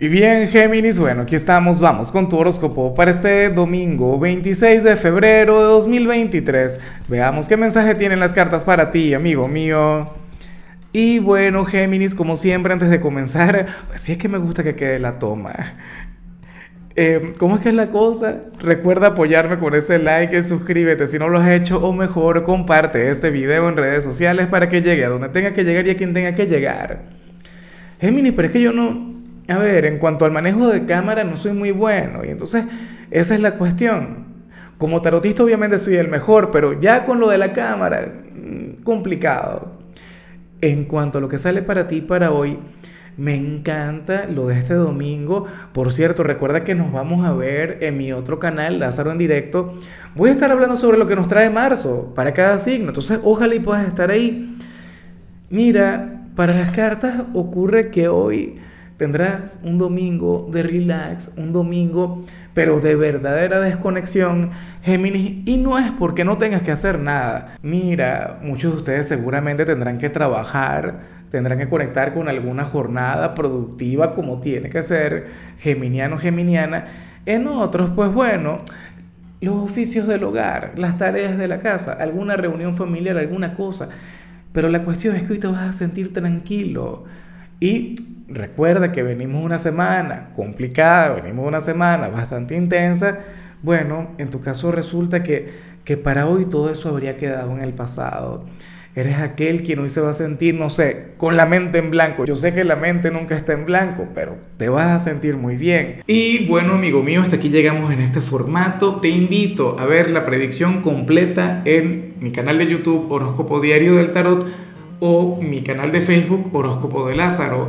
Y bien, Géminis, bueno, aquí estamos, vamos con tu horóscopo para este domingo 26 de febrero de 2023. Veamos qué mensaje tienen las cartas para ti, amigo mío. Y bueno, Géminis, como siempre, antes de comenzar, si es que me gusta que quede la toma. Eh, ¿Cómo es que es la cosa? Recuerda apoyarme con ese like suscríbete si no lo has hecho o mejor comparte este video en redes sociales para que llegue a donde tenga que llegar y a quien tenga que llegar. Géminis, pero es que yo no, a ver, en cuanto al manejo de cámara no soy muy bueno y entonces esa es la cuestión. Como tarotista obviamente soy el mejor, pero ya con lo de la cámara, mm, complicado. En cuanto a lo que sale para ti para hoy, me encanta lo de este domingo. Por cierto, recuerda que nos vamos a ver en mi otro canal, Lázaro en directo. Voy a estar hablando sobre lo que nos trae marzo para cada signo. Entonces, ojalá y puedas estar ahí. Mira, para las cartas ocurre que hoy Tendrás un domingo de relax, un domingo, pero de verdadera desconexión, Géminis, y no es porque no tengas que hacer nada. Mira, muchos de ustedes seguramente tendrán que trabajar, tendrán que conectar con alguna jornada productiva como tiene que ser, geminiano, geminiana. En otros, pues bueno, los oficios del hogar, las tareas de la casa, alguna reunión familiar, alguna cosa. Pero la cuestión es que hoy te vas a sentir tranquilo. Y recuerda que venimos una semana complicada, venimos una semana bastante intensa, bueno, en tu caso resulta que, que para hoy todo eso habría quedado en el pasado. Eres aquel quien hoy se va a sentir, no sé, con la mente en blanco. Yo sé que la mente nunca está en blanco, pero te vas a sentir muy bien. Y bueno, amigo mío, hasta aquí llegamos en este formato. Te invito a ver la predicción completa en mi canal de YouTube Horóscopo Diario del Tarot o mi canal de Facebook Horóscopo de Lázaro.